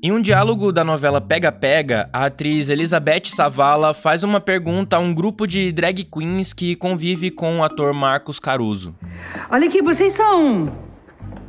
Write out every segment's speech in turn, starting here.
Em um diálogo da novela Pega Pega, a atriz Elizabeth Savala faz uma pergunta a um grupo de drag queens que convive com o ator Marcos Caruso. Olha aqui, vocês são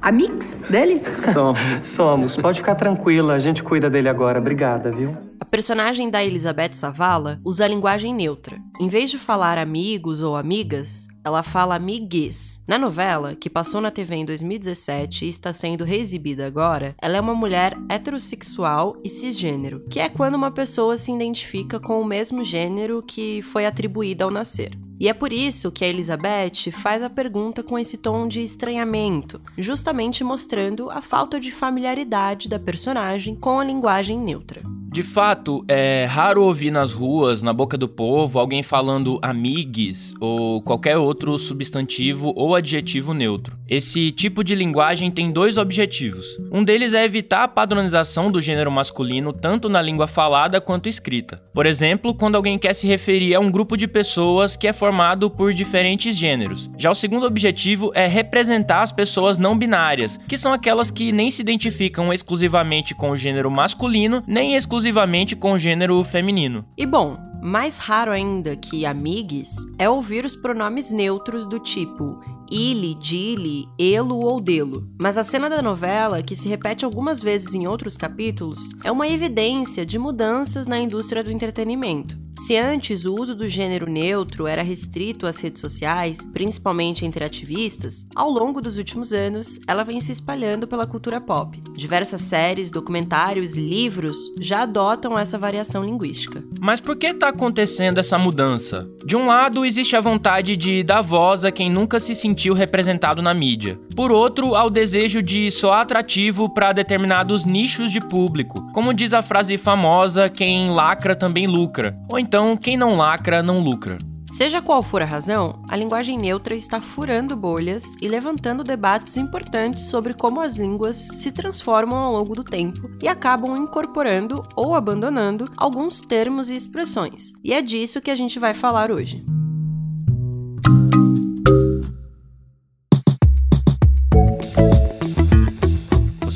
amigos dele? Somos, somos. Pode ficar tranquila, a gente cuida dele agora. Obrigada, viu? Personagem da Elizabeth Savala usa a linguagem neutra. Em vez de falar amigos ou amigas, ela fala amigues. Na novela, que passou na TV em 2017 e está sendo reexibida agora, ela é uma mulher heterossexual e cisgênero, que é quando uma pessoa se identifica com o mesmo gênero que foi atribuído ao nascer. E é por isso que a Elizabeth faz a pergunta com esse tom de estranhamento, justamente mostrando a falta de familiaridade da personagem com a linguagem neutra. De fato, é raro ouvir nas ruas, na boca do povo, alguém falando amigues ou qualquer outro substantivo ou adjetivo neutro. Esse tipo de linguagem tem dois objetivos. Um deles é evitar a padronização do gênero masculino tanto na língua falada quanto escrita. Por exemplo, quando alguém quer se referir a um grupo de pessoas que é formado por diferentes gêneros. Já o segundo objetivo é representar as pessoas não binárias, que são aquelas que nem se identificam exclusivamente com o gênero masculino, nem exclusivamente com o gênero feminino. E bom, mais raro ainda que amigues é ouvir os pronomes neutros do tipo ele, dile, elo ou delo. Mas a cena da novela, que se repete algumas vezes em outros capítulos, é uma evidência de mudanças na indústria do entretenimento. Se antes o uso do gênero neutro era restrito às redes sociais, principalmente entre ativistas, ao longo dos últimos anos ela vem se espalhando pela cultura pop. Diversas séries, documentários e livros já adotam essa variação linguística. Mas por que está acontecendo essa mudança? De um lado, existe a vontade de dar voz a quem nunca se sentiu representado na mídia. Por outro, há o desejo de soar atrativo para determinados nichos de público. Como diz a frase famosa, quem lacra também lucra. Ou então, quem não lacra não lucra. Seja qual for a razão, a linguagem neutra está furando bolhas e levantando debates importantes sobre como as línguas se transformam ao longo do tempo e acabam incorporando ou abandonando alguns termos e expressões. E é disso que a gente vai falar hoje.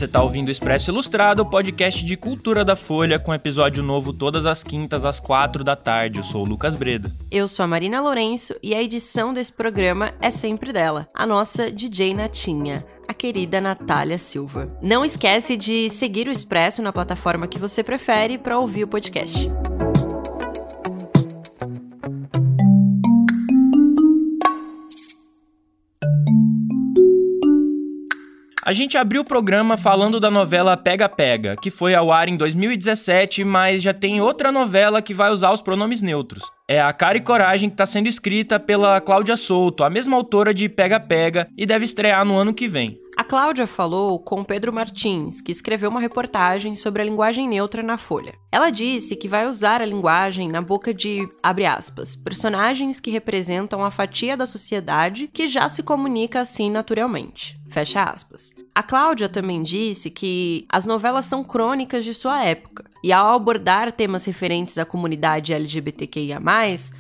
Você está ouvindo o Expresso Ilustrado, o podcast de cultura da Folha, com episódio novo todas as quintas às quatro da tarde. Eu sou o Lucas Breda. Eu sou a Marina Lourenço e a edição desse programa é sempre dela, a nossa DJ Natinha a querida Natália Silva. Não esquece de seguir o Expresso na plataforma que você prefere para ouvir o podcast. A gente abriu o programa falando da novela Pega Pega, que foi ao ar em 2017, mas já tem outra novela que vai usar os pronomes neutros. É a Cara e Coragem que está sendo escrita pela Cláudia Souto, a mesma autora de Pega Pega, e deve estrear no ano que vem. A Cláudia falou com Pedro Martins, que escreveu uma reportagem sobre a linguagem neutra na Folha. Ela disse que vai usar a linguagem na boca de, aspas, personagens que representam a fatia da sociedade que já se comunica assim naturalmente. Fecha aspas. A Cláudia também disse que as novelas são crônicas de sua época, e ao abordar temas referentes à comunidade LGBTQIA,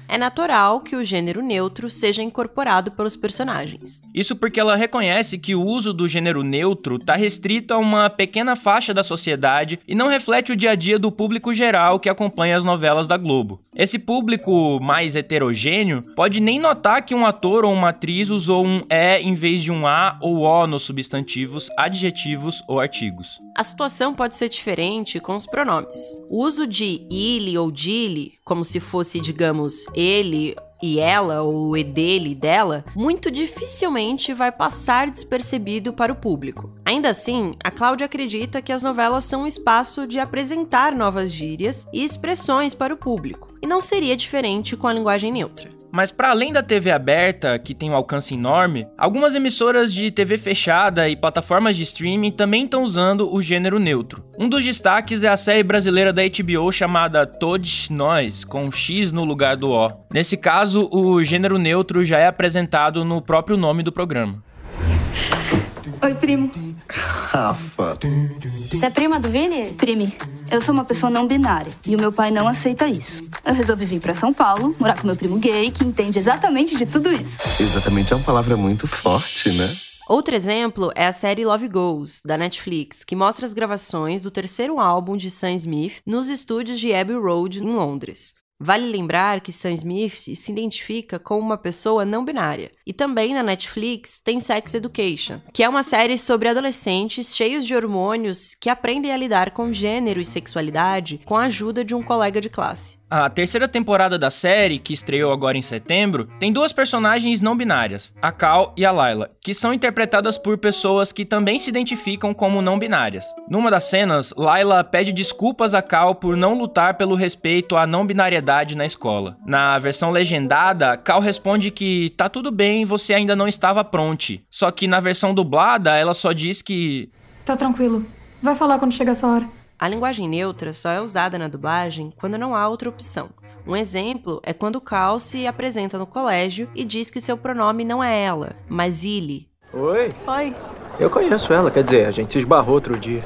é natural que o gênero neutro seja incorporado pelos personagens. Isso porque ela reconhece que o uso do gênero neutro está restrito a uma pequena faixa da sociedade e não reflete o dia a dia do público geral que acompanha as novelas da Globo. Esse público mais heterogêneo pode nem notar que um ator ou uma atriz usou um é em vez de um a ou o nos substantivos, adjetivos ou artigos. A situação pode ser diferente com os pronomes. O uso de ele ou dile, como se fosse, digamos, ele e ela, ou e dele e dela, muito dificilmente vai passar despercebido para o público. Ainda assim, a Cláudia acredita que as novelas são um espaço de apresentar novas gírias e expressões para o público, e não seria diferente com a linguagem neutra. Mas para além da TV aberta, que tem um alcance enorme, algumas emissoras de TV fechada e plataformas de streaming também estão usando o gênero neutro. Um dos destaques é a série brasileira da HBO chamada Todos Nós, com X no lugar do O. Nesse caso, o gênero neutro já é apresentado no próprio nome do programa. Oi, primo. Rafa. Você é prima do Vini? Prime, eu sou uma pessoa não binária e o meu pai não aceita isso. Eu resolvi vir para São Paulo, morar com meu primo gay, que entende exatamente de tudo isso. Exatamente é uma palavra muito forte, né? Outro exemplo é a série Love Goes, da Netflix, que mostra as gravações do terceiro álbum de Sam Smith nos estúdios de Abbey Road, em Londres. Vale lembrar que Sam Smith se identifica como uma pessoa não binária. E também na Netflix tem Sex Education, que é uma série sobre adolescentes cheios de hormônios que aprendem a lidar com gênero e sexualidade com a ajuda de um colega de classe. A terceira temporada da série, que estreou agora em setembro, tem duas personagens não binárias, a Cal e a Layla, que são interpretadas por pessoas que também se identificam como não binárias. Numa das cenas, Layla pede desculpas a Cal por não lutar pelo respeito à não binariedade na escola. Na versão legendada, Cal responde que tá tudo bem, você ainda não estava pronte. Só que na versão dublada, ela só diz que Tá tranquilo. Vai falar quando chegar a sua hora. A linguagem neutra só é usada na dublagem quando não há outra opção. Um exemplo é quando Cal se apresenta no colégio e diz que seu pronome não é ela, mas ele. Oi, Oi. eu conheço ela, quer dizer, a gente se esbarrou outro dia.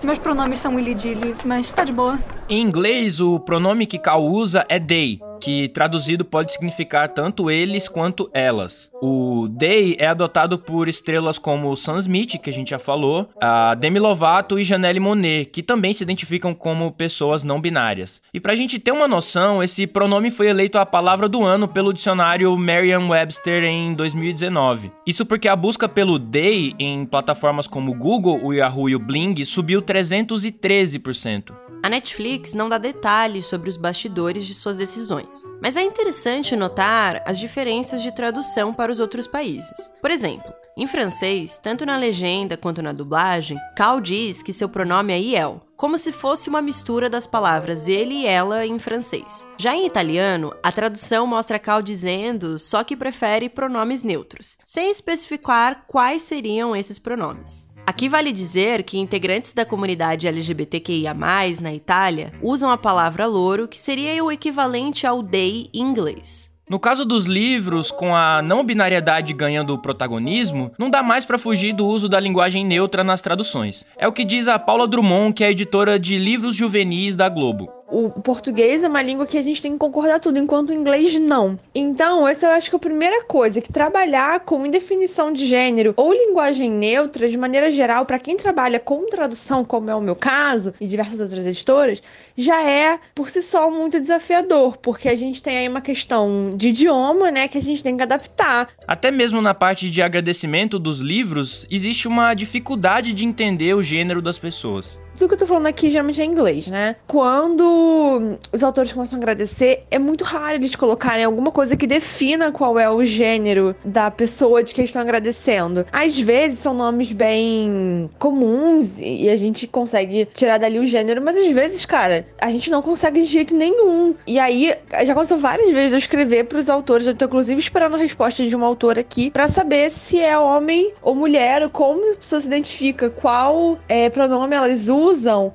Meus pronomes são Willy Dilly, mas tá de boa. Em inglês, o pronome que Cal usa é they, que traduzido pode significar tanto eles quanto elas. O they é adotado por estrelas como Sam Smith, que a gente já falou, a Demi Lovato e Janelle Monáe, que também se identificam como pessoas não binárias. E pra gente ter uma noção, esse pronome foi eleito a palavra do ano pelo dicionário Merriam-Webster em 2019. Isso porque a busca pelo they em plataformas como o Google, o Yahoo e o Bling subiu 313%. A Netflix não dá detalhes sobre os bastidores de suas decisões, mas é interessante notar as diferenças de tradução para os outros países. Por exemplo, em francês, tanto na legenda quanto na dublagem, Cal diz que seu pronome é Iel, como se fosse uma mistura das palavras ele e ela em francês. Já em italiano, a tradução mostra Cal dizendo só que prefere pronomes neutros, sem especificar quais seriam esses pronomes. Aqui vale dizer que integrantes da comunidade LGBTQIA+, na Itália, usam a palavra louro, que seria o equivalente ao they em inglês. No caso dos livros, com a não binariedade ganhando protagonismo, não dá mais pra fugir do uso da linguagem neutra nas traduções. É o que diz a Paula Drummond, que é editora de livros juvenis da Globo. O português é uma língua que a gente tem que concordar tudo, enquanto o inglês não. Então, essa eu acho que é a primeira coisa, que trabalhar com indefinição de gênero ou linguagem neutra, de maneira geral, para quem trabalha com tradução, como é o meu caso, e diversas outras editoras, já é, por si só, muito desafiador, porque a gente tem aí uma questão de idioma, né, que a gente tem que adaptar. Até mesmo na parte de agradecimento dos livros, existe uma dificuldade de entender o gênero das pessoas. Tudo que eu tô falando aqui geralmente é em inglês, né? Quando os autores começam a agradecer, é muito raro eles colocarem alguma coisa que defina qual é o gênero da pessoa de que eles estão agradecendo. Às vezes são nomes bem comuns e a gente consegue tirar dali o gênero, mas às vezes, cara, a gente não consegue de jeito nenhum. E aí, já aconteceu várias vezes eu escrever pros autores, eu tô inclusive esperando a resposta de um autor aqui pra saber se é homem ou mulher, ou como a pessoa se identifica, qual é, pronome elas usam.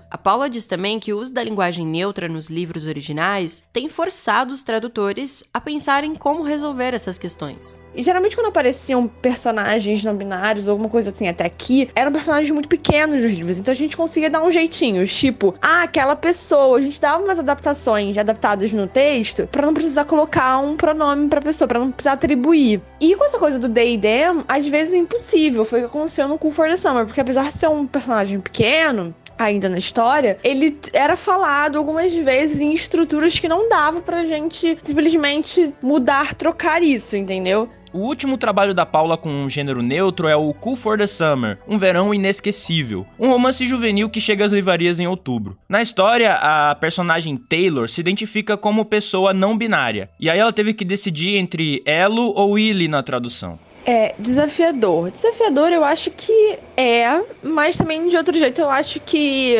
A Paula diz também que o uso da linguagem neutra nos livros originais tem forçado os tradutores a pensar em como resolver essas questões. E geralmente quando apareciam personagens não binários ou alguma coisa assim até aqui, eram personagens muito pequenos nos livros. Então a gente conseguia dar um jeitinho, tipo, ah, aquela pessoa. A gente dava umas adaptações adaptadas no texto pra não precisar colocar um pronome pra pessoa, pra não precisar atribuir. E com essa coisa do they them, às vezes é impossível. Foi o que aconteceu no Cool for the Summer, porque apesar de ser um personagem pequeno, ainda na história, ele era falado algumas vezes em estruturas que não dava pra gente simplesmente mudar, trocar isso, entendeu? O último trabalho da Paula com um gênero neutro é o Cool for the Summer, Um Verão Inesquecível, um romance juvenil que chega às livrarias em outubro. Na história, a personagem Taylor se identifica como pessoa não binária, e aí ela teve que decidir entre elo ou ili na tradução. É desafiador. Desafiador eu acho que é, mas também de outro jeito eu acho que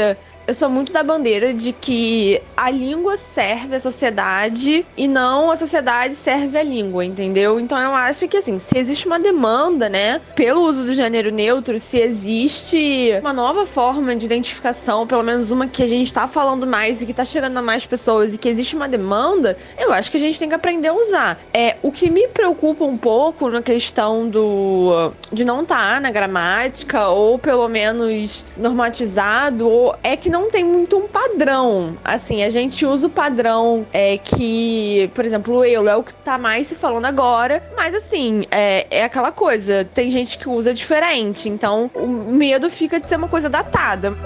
eu sou muito da bandeira de que a língua serve à sociedade e não a sociedade serve à língua, entendeu? Então eu acho que assim, se existe uma demanda, né, pelo uso do gênero neutro, se existe uma nova forma de identificação, pelo menos uma que a gente tá falando mais e que tá chegando a mais pessoas e que existe uma demanda, eu acho que a gente tem que aprender a usar. É, o que me preocupa um pouco na questão do de não estar tá na gramática ou pelo menos normatizado ou é que não não tem muito um padrão. Assim, a gente usa o padrão é que, por exemplo, o eu é o que tá mais se falando agora, mas assim, é, é aquela coisa, tem gente que usa diferente, então o medo fica de ser uma coisa datada.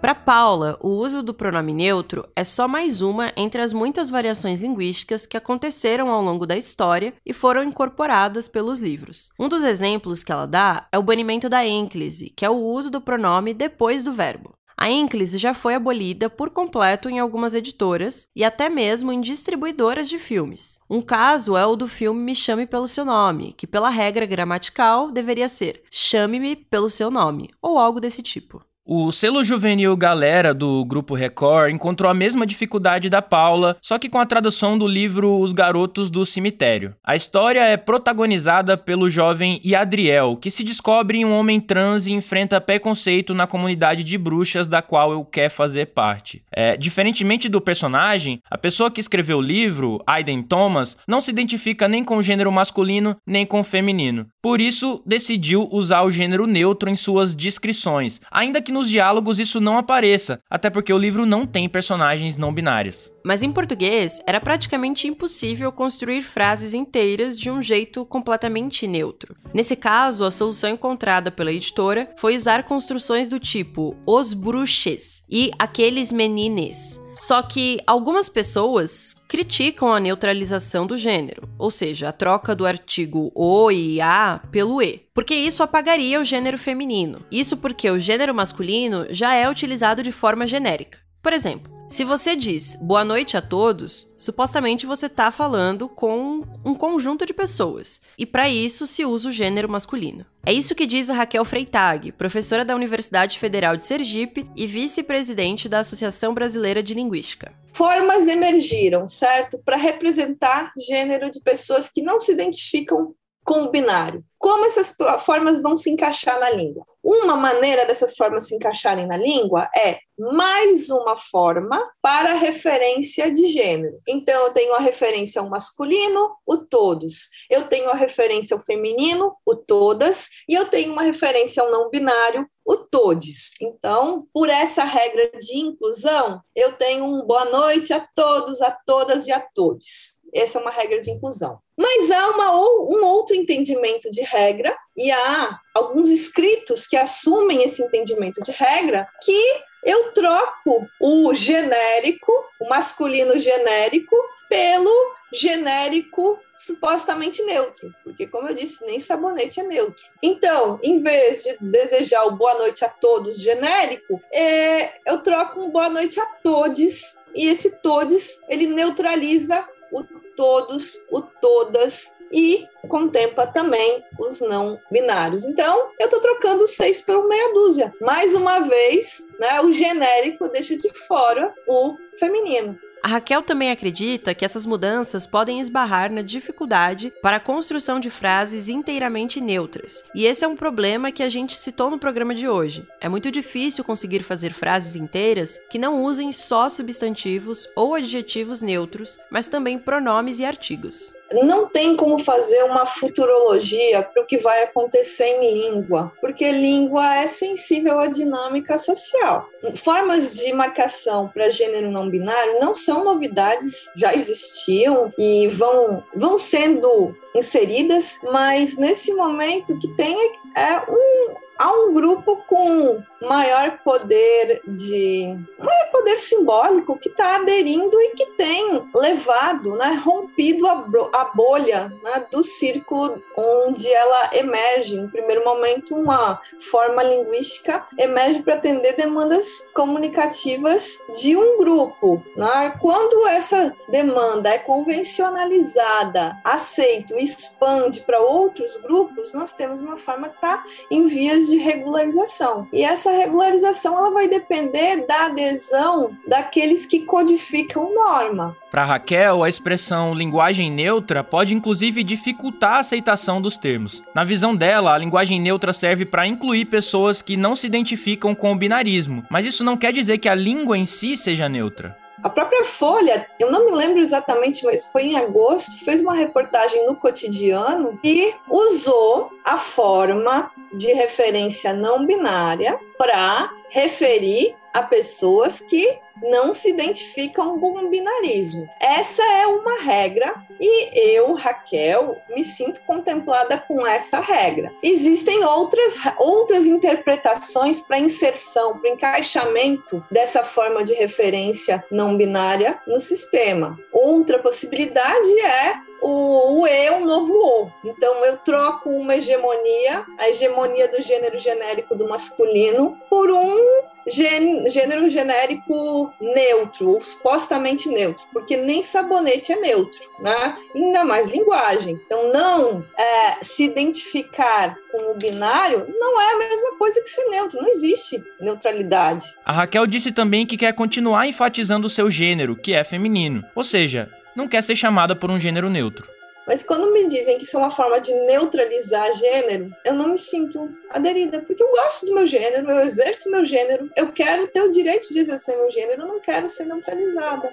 Para Paula, o uso do pronome neutro é só mais uma entre as muitas variações linguísticas que aconteceram ao longo da história e foram incorporadas pelos livros. Um dos exemplos que ela dá é o banimento da ênclise, que é o uso do pronome depois do verbo. A ênclise já foi abolida por completo em algumas editoras e até mesmo em distribuidoras de filmes. Um caso é o do filme Me Chame Pelo Seu Nome, que, pela regra gramatical, deveria ser Chame-me pelo seu nome, ou algo desse tipo. O selo juvenil Galera do Grupo Record encontrou a mesma dificuldade da Paula, só que com a tradução do livro Os Garotos do Cemitério. A história é protagonizada pelo jovem Iadriel, que se descobre um homem trans e enfrenta preconceito na comunidade de bruxas da qual ele quer fazer parte. É, diferentemente do personagem, a pessoa que escreveu o livro, Aiden Thomas, não se identifica nem com o gênero masculino nem com o feminino. Por isso, decidiu usar o gênero neutro em suas descrições, ainda que nos diálogos isso não apareça, até porque o livro não tem personagens não binários. Mas em português, era praticamente impossível construir frases inteiras de um jeito completamente neutro. Nesse caso, a solução encontrada pela editora foi usar construções do tipo os bruxes e aqueles menines. Só que algumas pessoas criticam a neutralização do gênero, ou seja, a troca do artigo o e a pelo e, porque isso apagaria o gênero feminino. Isso porque o gênero masculino já é utilizado de forma genérica. Por exemplo, se você diz boa noite a todos, supostamente você está falando com um conjunto de pessoas, e para isso se usa o gênero masculino. É isso que diz a Raquel Freitag, professora da Universidade Federal de Sergipe e vice-presidente da Associação Brasileira de Linguística. Formas emergiram, certo? Para representar gênero de pessoas que não se identificam com o binário. Como essas formas vão se encaixar na língua? Uma maneira dessas formas se encaixarem na língua é mais uma forma para referência de gênero. Então, eu tenho a referência ao masculino, o todos. Eu tenho a referência ao feminino, o todas. E eu tenho uma referência ao não binário, o todes. Então, por essa regra de inclusão, eu tenho um boa noite a todos, a todas e a todos. Essa é uma regra de inclusão. Mas há uma, um outro entendimento de regra, e há alguns escritos que assumem esse entendimento de regra, que eu troco o genérico, o masculino genérico, pelo genérico supostamente neutro, porque, como eu disse, nem sabonete é neutro. Então, em vez de desejar o boa noite a todos genérico, é, eu troco um boa noite a todos, e esse todos ele neutraliza o todos, o todas e contempla também os não binários. Então, eu estou trocando seis pelo meia dúzia. Mais uma vez, né, o genérico deixa de fora o feminino. A Raquel também acredita que essas mudanças podem esbarrar na dificuldade para a construção de frases inteiramente neutras. E esse é um problema que a gente citou no programa de hoje. É muito difícil conseguir fazer frases inteiras que não usem só substantivos ou adjetivos neutros, mas também pronomes e artigos não tem como fazer uma futurologia para o que vai acontecer em língua, porque língua é sensível à dinâmica social. Formas de marcação para gênero não binário não são novidades, já existiam e vão, vão sendo inseridas, mas nesse momento que tem é um, há um grupo com maior poder de maior poder simbólico que está aderindo e que tem levado, né, rompido a, a bolha né, do círculo onde ela emerge. Em primeiro momento, uma forma linguística emerge para atender demandas comunicativas de um grupo. Né? Quando essa demanda é convencionalizada, aceita, expande para outros grupos, nós temos uma forma que está em vias de regularização. E essa regularização ela vai depender da adesão daqueles que codificam norma. Para Raquel, a expressão linguagem neutra pode inclusive dificultar a aceitação dos termos. Na visão dela, a linguagem neutra serve para incluir pessoas que não se identificam com o binarismo, mas isso não quer dizer que a língua em si seja neutra. A própria Folha, eu não me lembro exatamente, mas foi em agosto, fez uma reportagem no cotidiano e usou a forma de referência não binária para referir a pessoas que não se identificam com o binarismo. Essa é uma regra e eu, Raquel, me sinto contemplada com essa regra. Existem outras, outras interpretações para inserção, para encaixamento dessa forma de referência não binária no sistema. Outra possibilidade é o, o E, um novo O. Então eu troco uma hegemonia, a hegemonia do gênero genérico do masculino, por um gênero genérico neutro, ou supostamente neutro, porque nem sabonete é neutro, né? Ainda mais linguagem. Então, não é, se identificar com o binário não é a mesma coisa que ser neutro, não existe neutralidade. A Raquel disse também que quer continuar enfatizando o seu gênero, que é feminino, ou seja, não quer ser chamada por um gênero neutro. Mas quando me dizem que isso é uma forma de neutralizar gênero, eu não me sinto aderida, porque eu gosto do meu gênero, eu exerço meu gênero, eu quero ter o direito de exercer meu gênero, eu não quero ser neutralizada.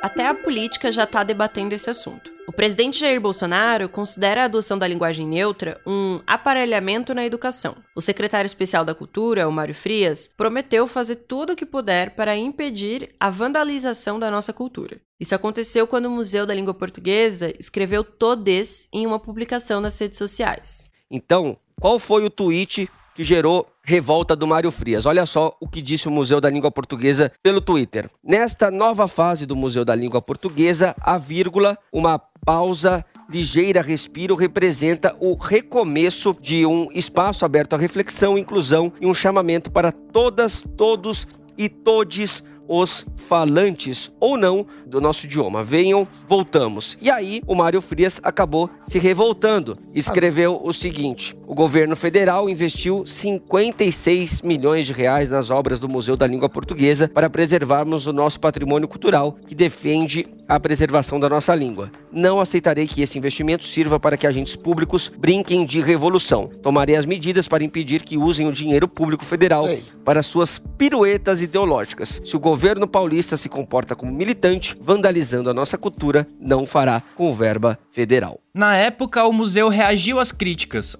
Até a política já está debatendo esse assunto. O presidente Jair Bolsonaro considera a adoção da linguagem neutra um aparelhamento na educação. O secretário especial da Cultura, o Mário Frias, prometeu fazer tudo o que puder para impedir a vandalização da nossa cultura. Isso aconteceu quando o Museu da Língua Portuguesa escreveu todes em uma publicação nas redes sociais. Então, qual foi o tweet que gerou revolta do Mário Frias. Olha só o que disse o Museu da Língua Portuguesa pelo Twitter. Nesta nova fase do Museu da Língua Portuguesa, a vírgula, uma pausa ligeira respiro representa o recomeço de um espaço aberto à reflexão, inclusão e um chamamento para todas, todos e todes os falantes ou não do nosso idioma. Venham, voltamos. E aí o Mário Frias acabou se revoltando. Escreveu o seguinte: o governo federal investiu 56 milhões de reais nas obras do Museu da Língua Portuguesa para preservarmos o nosso patrimônio cultural que defende a preservação da nossa língua. Não aceitarei que esse investimento sirva para que agentes públicos brinquem de revolução. Tomarei as medidas para impedir que usem o dinheiro público federal Ei. para suas piruetas ideológicas. Se o governo paulista se comporta como militante, vandalizando a nossa cultura, não fará com verba federal. Na época, o museu reagiu às críticas,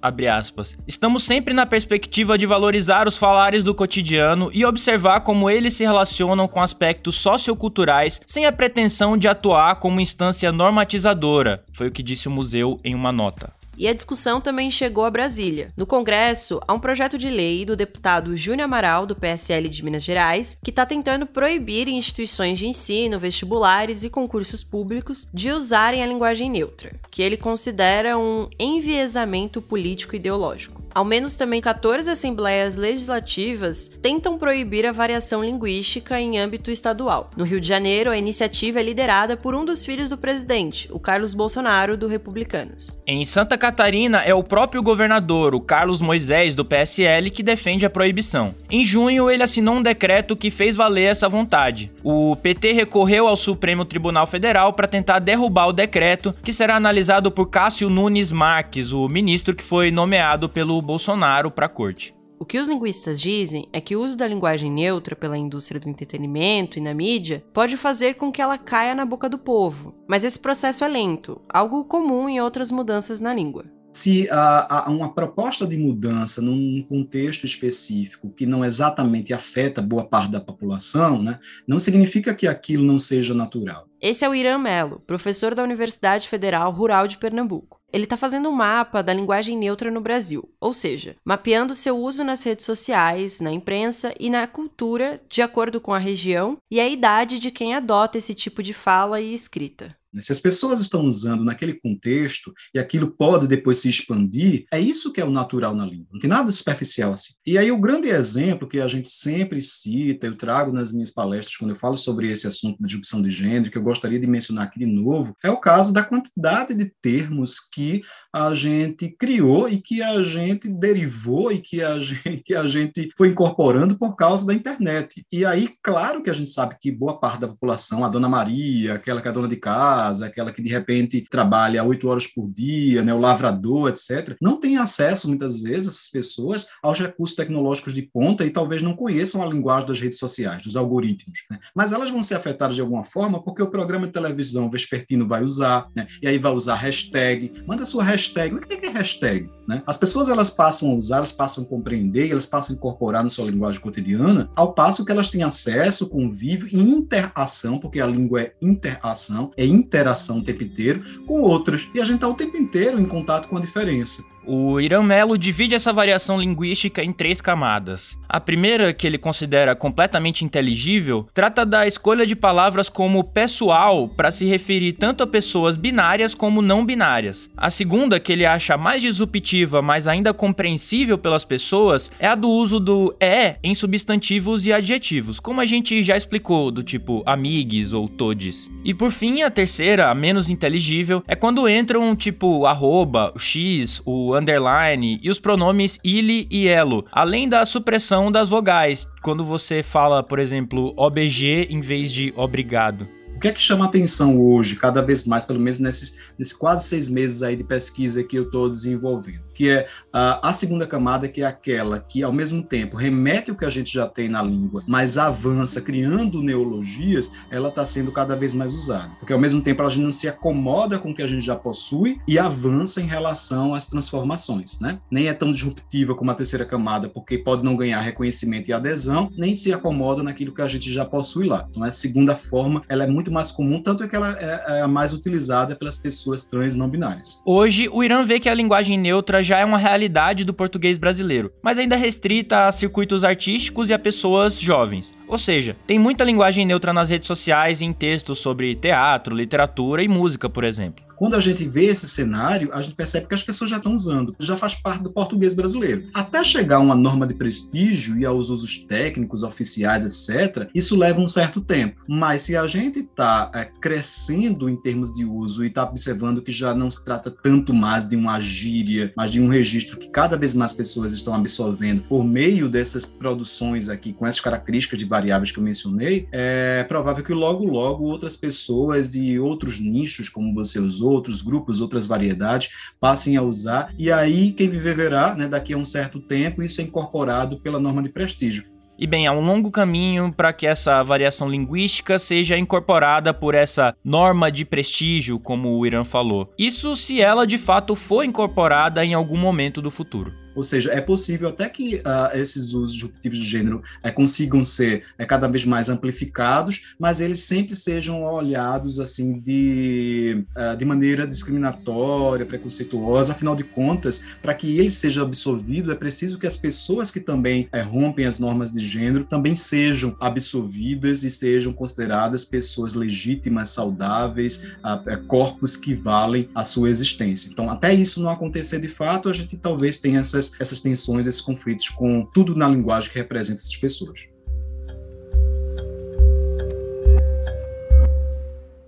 Estamos sempre na perspectiva de valorizar os falares do cotidiano e observar como eles se relacionam com aspectos socioculturais sem a pretensão de atuar como instância normatizadora, foi o que disse o museu em uma nota. E a discussão também chegou a Brasília. No Congresso, há um projeto de lei do deputado Júnior Amaral, do PSL de Minas Gerais, que está tentando proibir instituições de ensino, vestibulares e concursos públicos de usarem a linguagem neutra, que ele considera um enviesamento político ideológico. Ao menos também 14 assembleias legislativas tentam proibir a variação linguística em âmbito estadual. No Rio de Janeiro, a iniciativa é liderada por um dos filhos do presidente, o Carlos Bolsonaro, do Republicanos. Em Santa Catarina, é o próprio governador, o Carlos Moisés, do PSL, que defende a proibição. Em junho, ele assinou um decreto que fez valer essa vontade. O PT recorreu ao Supremo Tribunal Federal para tentar derrubar o decreto, que será analisado por Cássio Nunes Marques, o ministro que foi nomeado pelo Bolsonaro para a corte. O que os linguistas dizem é que o uso da linguagem neutra pela indústria do entretenimento e na mídia pode fazer com que ela caia na boca do povo, mas esse processo é lento, algo comum em outras mudanças na língua se há, uma proposta de mudança num contexto específico que não exatamente afeta boa parte da população, né, não significa que aquilo não seja natural. Esse é o Irã Melo, professor da Universidade Federal Rural de Pernambuco. Ele está fazendo um mapa da linguagem neutra no Brasil, ou seja, mapeando seu uso nas redes sociais, na imprensa e na cultura de acordo com a região e a idade de quem adota esse tipo de fala e escrita. Né? Se as pessoas estão usando naquele contexto e aquilo pode depois se expandir, é isso que é o natural na língua. Não tem nada superficial assim. E aí o grande exemplo que a gente sempre cita, eu trago nas minhas palestras quando eu falo sobre esse assunto de disrupção de gênero, que eu gostaria de mencionar aqui de novo, é o caso da quantidade de termos que a gente criou e que a gente derivou e que a gente, que a gente foi incorporando por causa da internet. E aí, claro que a gente sabe que boa parte da população, a dona Maria, aquela que é dona de casa, casa, aquela que de repente trabalha oito horas por dia, né, o lavrador, etc., não tem acesso, muitas vezes, essas pessoas, aos recursos tecnológicos de ponta e talvez não conheçam a linguagem das redes sociais, dos algoritmos. Né? Mas elas vão ser afetadas de alguma forma porque o programa de televisão vespertino vai usar, né? e aí vai usar hashtag. Manda sua hashtag. O que é hashtag? Né? As pessoas elas passam a usar, elas passam a compreender, elas passam a incorporar na sua linguagem cotidiana, ao passo que elas têm acesso, convívio e interação, porque a língua é interação, é interação o tempo inteiro, com outras. E a gente está o tempo inteiro em contato com a diferença. O Irã Melo divide essa variação linguística em três camadas. A primeira, que ele considera completamente inteligível, trata da escolha de palavras como pessoal para se referir tanto a pessoas binárias como não binárias. A segunda, que ele acha mais disruptiva, mas ainda compreensível pelas pessoas, é a do uso do é em substantivos e adjetivos, como a gente já explicou, do tipo amigues ou todes. E por fim, a terceira, a menos inteligível, é quando entram tipo arroba, o x, o underline e os pronomes ele e elo, além da supressão das vogais, quando você fala, por exemplo, obg em vez de obrigado. O que é que chama atenção hoje, cada vez mais, pelo menos nesses, nesses quase seis meses aí de pesquisa que eu estou desenvolvendo? Que é uh, a segunda camada, que é aquela que, ao mesmo tempo, remete o que a gente já tem na língua, mas avança, criando neologias, ela está sendo cada vez mais usada. Porque, ao mesmo tempo, a gente não se acomoda com o que a gente já possui e avança em relação às transformações, né? Nem é tão disruptiva como a terceira camada, porque pode não ganhar reconhecimento e adesão, nem se acomoda naquilo que a gente já possui lá. Então, a segunda forma, ela é muito mais comum, tanto é que ela é, é a mais utilizada pelas pessoas trans não binárias. Hoje, o Irã vê que a linguagem neutra já é uma realidade do português brasileiro, mas ainda restrita a circuitos artísticos e a pessoas jovens. Ou seja, tem muita linguagem neutra nas redes sociais e em textos sobre teatro, literatura e música, por exemplo. Quando a gente vê esse cenário, a gente percebe que as pessoas já estão usando, já faz parte do português brasileiro. Até chegar a uma norma de prestígio e aos usos técnicos, oficiais, etc., isso leva um certo tempo. Mas se a gente está é, crescendo em termos de uso e está observando que já não se trata tanto mais de uma gíria, mas de um registro que cada vez mais pessoas estão absorvendo por meio dessas produções aqui, com essas características de variáveis que eu mencionei, é provável que logo, logo outras pessoas de outros nichos, como você usou, outros grupos, outras variedades, passem a usar, e aí quem viver verá, né, daqui a um certo tempo, isso é incorporado pela norma de prestígio. E bem, há um longo caminho para que essa variação linguística seja incorporada por essa norma de prestígio, como o Irã falou. Isso se ela de fato for incorporada em algum momento do futuro. Ou seja, é possível até que uh, esses usos disruptivos de gênero uh, consigam ser uh, cada vez mais amplificados, mas eles sempre sejam olhados assim de, ah, de maneira discriminatória, preconceituosa. Afinal de contas, para que ele seja absolvido, é preciso que as pessoas que também eh, rompem as normas de gênero também sejam absolvidas e sejam consideradas pessoas legítimas, saudáveis, eh, corpos que valem a sua existência. Então, até isso não acontecer de fato, a gente talvez tenha essas essas, tensões, esses conflitos com tudo na linguagem que representa essas pessoas.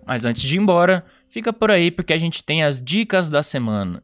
Mas antes de ir embora, fica por aí porque a gente tem as dicas da semana.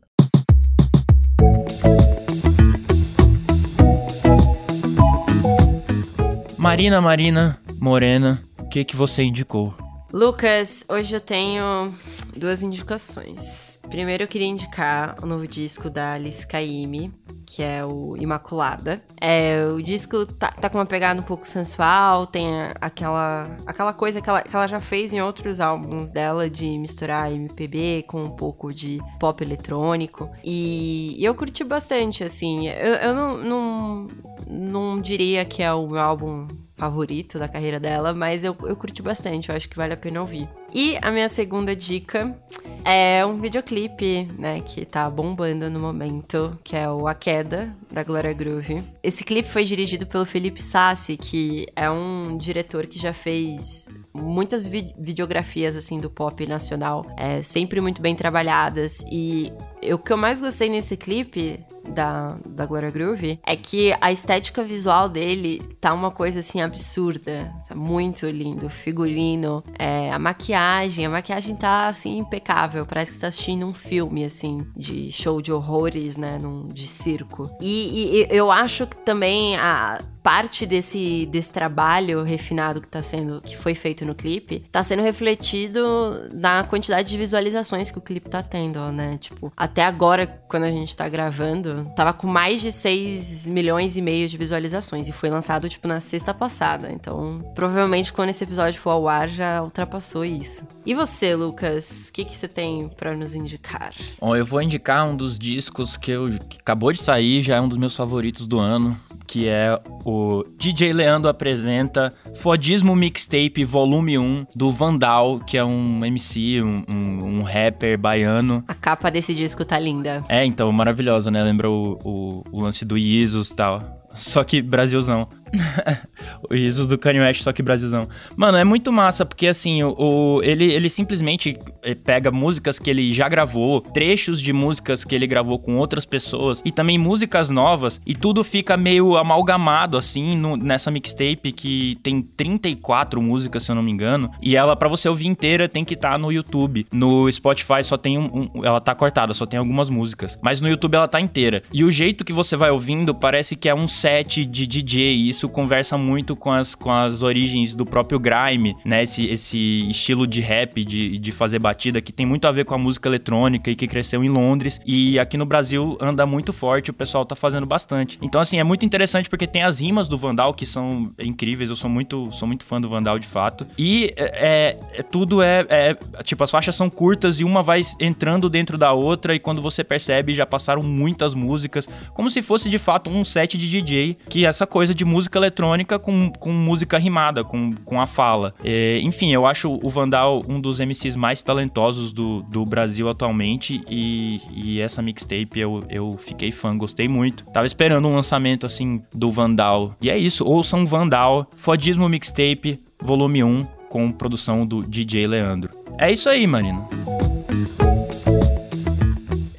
Marina, Marina, Morena, o que que você indicou? Lucas, hoje eu tenho duas indicações. Primeiro eu queria indicar o novo disco da Alice Caymmi, que é o Imaculada. É, o disco tá, tá, com uma pegada um pouco sensual, tem aquela, aquela coisa que ela, que ela já fez em outros álbuns dela de misturar MPB com um pouco de pop eletrônico. E, eu curti bastante, assim. Eu, eu não, não, não diria que é o meu álbum favorito da carreira dela, mas eu, eu curti bastante, eu acho que vale a pena ouvir. E a minha segunda dica é um videoclipe, né, que tá bombando no momento, que é o A Queda, da Gloria Groove. Esse clipe foi dirigido pelo Felipe Sassi, que é um diretor que já fez muitas vi videografias, assim, do pop nacional, é, sempre muito bem trabalhadas. E o que eu mais gostei nesse clipe da, da Gloria Groove é que a estética visual dele tá uma coisa assim absurda. Tá muito lindo. Figurino, é, a maquiagem. A maquiagem tá assim impecável. Parece que você tá assistindo um filme, assim, de show de horrores, né? Num, de circo. E, e eu acho que também a, parte desse, desse trabalho refinado que tá sendo que foi feito no clipe tá sendo refletido na quantidade de visualizações que o clipe tá tendo, né? Tipo, até agora, quando a gente tá gravando, tava com mais de 6 milhões e meio de visualizações e foi lançado, tipo, na sexta passada. Então, provavelmente quando esse episódio for ao ar já ultrapassou isso. E você, Lucas, o que, que você tem para nos indicar? Bom, eu vou indicar um dos discos que, eu, que acabou de sair, já é um dos meus favoritos do ano, que é o DJ Leandro apresenta Fodismo Mixtape Volume 1 do Vandal, que é um MC, um, um, um, rapper baiano. A capa desse disco tá linda. É, então, maravilhosa, né? Lembra o, o, o lance do Isus e tal. Só que Brasilzão. o risos do Kanye West, só que Brasilzão. Mano, é muito massa, porque assim, o, o, ele, ele simplesmente eh, pega músicas que ele já gravou, trechos de músicas que ele gravou com outras pessoas, e também músicas novas, e tudo fica meio amalgamado, assim, no, nessa mixtape que tem 34 músicas, se eu não me engano, e ela, para você ouvir inteira, tem que estar tá no YouTube. No Spotify só tem um, um, Ela tá cortada, só tem algumas músicas. Mas no YouTube ela tá inteira. E o jeito que você vai ouvindo parece que é um set de DJ, isso isso conversa muito com as, com as origens do próprio grime, né? Esse, esse estilo de rap, de, de fazer batida, que tem muito a ver com a música eletrônica e que cresceu em Londres. E aqui no Brasil anda muito forte, o pessoal tá fazendo bastante. Então, assim, é muito interessante porque tem as rimas do Vandal que são incríveis. Eu sou muito, sou muito fã do Vandal, de fato. E é, é, é tudo é, é. Tipo, as faixas são curtas e uma vai entrando dentro da outra. E quando você percebe, já passaram muitas músicas. Como se fosse de fato um set de DJ. Que essa coisa de música música eletrônica com, com música rimada, com, com a fala. É, enfim, eu acho o Vandal um dos MCs mais talentosos do, do Brasil atualmente e, e essa mixtape eu, eu fiquei fã, gostei muito. Tava esperando um lançamento assim do Vandal. E é isso, ouçam Vandal, Fodismo Mixtape, volume 1, com produção do DJ Leandro. É isso aí, Marina.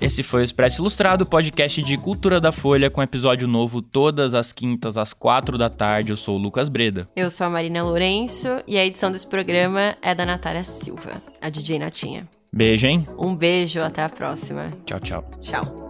Esse foi o Expresso Ilustrado, podcast de cultura da Folha, com episódio novo todas as quintas às quatro da tarde. Eu sou o Lucas Breda. Eu sou a Marina Lourenço e a edição desse programa é da Natália Silva, a DJ Natinha. Beijo, hein? Um beijo, até a próxima. Tchau, tchau. Tchau.